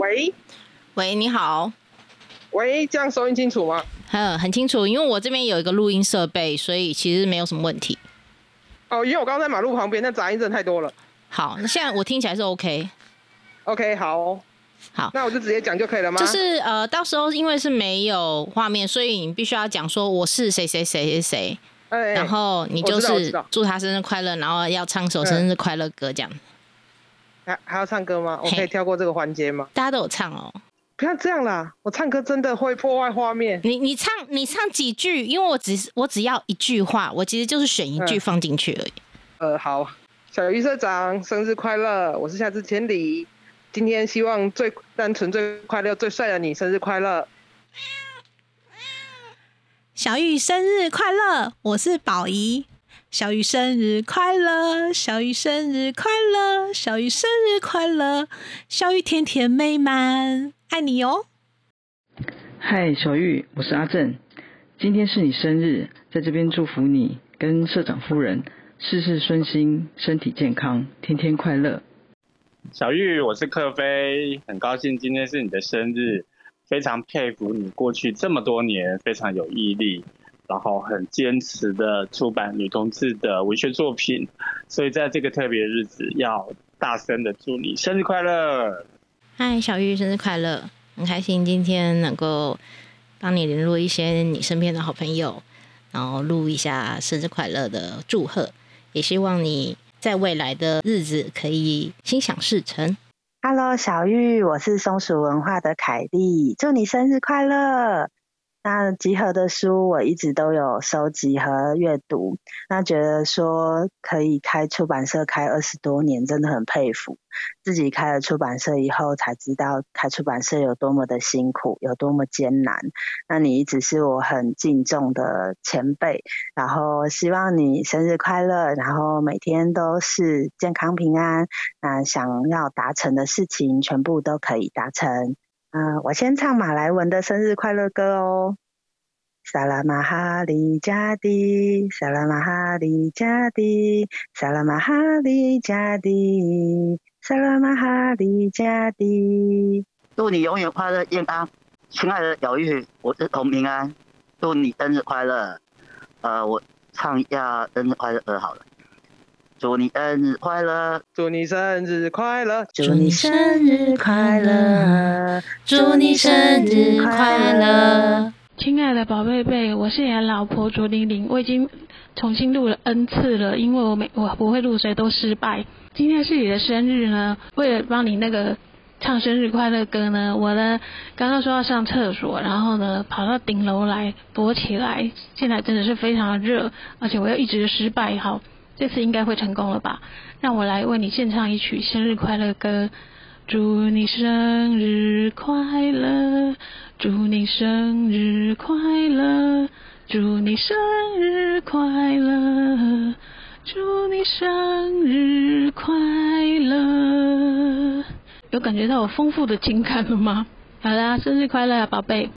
喂喂，你好，喂，这样收音清楚吗？嗯，很清楚，因为我这边有一个录音设备，所以其实没有什么问题。哦，因为我刚刚在马路旁边，那杂音真的太多了。好，那现在我听起来是 OK。OK，好，好，那我就直接讲就可以了吗？就是呃，到时候因为是没有画面，所以你必须要讲说我是谁谁谁谁谁，哎，然后你就是祝他生日快乐，然后要唱首生日快乐歌，这样还还要唱歌吗？我可以跳过这个环节吗？大家都有唱哦。不要这样啦，我唱歌真的会破坏画面。你你唱你唱几句，因为我只是我只要一句话，我其实就是选一句嗯放进去而已。呃，好，小鱼社长生日快乐！我是夏之千里，今天希望最单纯、最快乐、最帅的你生日快乐。小玉生日快乐，我是宝仪。小玉生日快乐，小玉生日快乐，小玉生日快乐，小玉甜甜美满，爱你哦。嗨，小玉，我是阿正。今天是你生日，在这边祝福你跟社长夫人事事顺心，身体健康，天天快乐。小玉，我是克飞，很高兴今天是你的生日，非常佩服你过去这么多年非常有毅力，然后很坚持的出版女同志的文学作品，所以在这个特别日子要大声的祝你生日快乐。嗨，小玉，生日快乐！很开心今天能够帮你联络一些你身边的好朋友，然后录一下生日快乐的祝贺，也希望你在未来的日子可以心想事成。Hello，小玉，我是松鼠文化的凯莉，祝你生日快乐！那集合的书我一直都有收集和阅读，那觉得说可以开出版社开二十多年，真的很佩服。自己开了出版社以后，才知道开出版社有多么的辛苦，有多么艰难。那你一直是我很敬重的前辈，然后希望你生日快乐，然后每天都是健康平安。那想要达成的事情，全部都可以达成。嗯、我先唱马来文的生日快乐歌哦。萨拉玛哈里加迪，萨拉玛哈里加迪，萨拉玛哈里加迪，萨拉玛哈里加迪。祝你永远快乐健康，亲爱的小玉，我是童平安，祝你生日快乐。呃，我唱一下生日快乐歌好了。祝你生日快乐，祝你生日快乐！祝你生日快祝你生日快乐！亲爱的宝贝贝，我是你的老婆卓玲玲，我已经重新录了 N 次了，因为我每我不会录，所以都失败。今天是你的生日呢，为了帮你那个唱生日快乐歌呢，我呢刚刚说要上厕所，然后呢跑到顶楼来躲起来，现在真的是非常的热，而且我又一直失败，好，这次应该会成功了吧？让我来为你献唱一曲生日快乐歌。祝你生日快乐，祝你生日快乐，祝你生日快乐，祝你生日快乐。有感觉到我丰富的情感了吗？好啦，生日快乐啊，宝贝！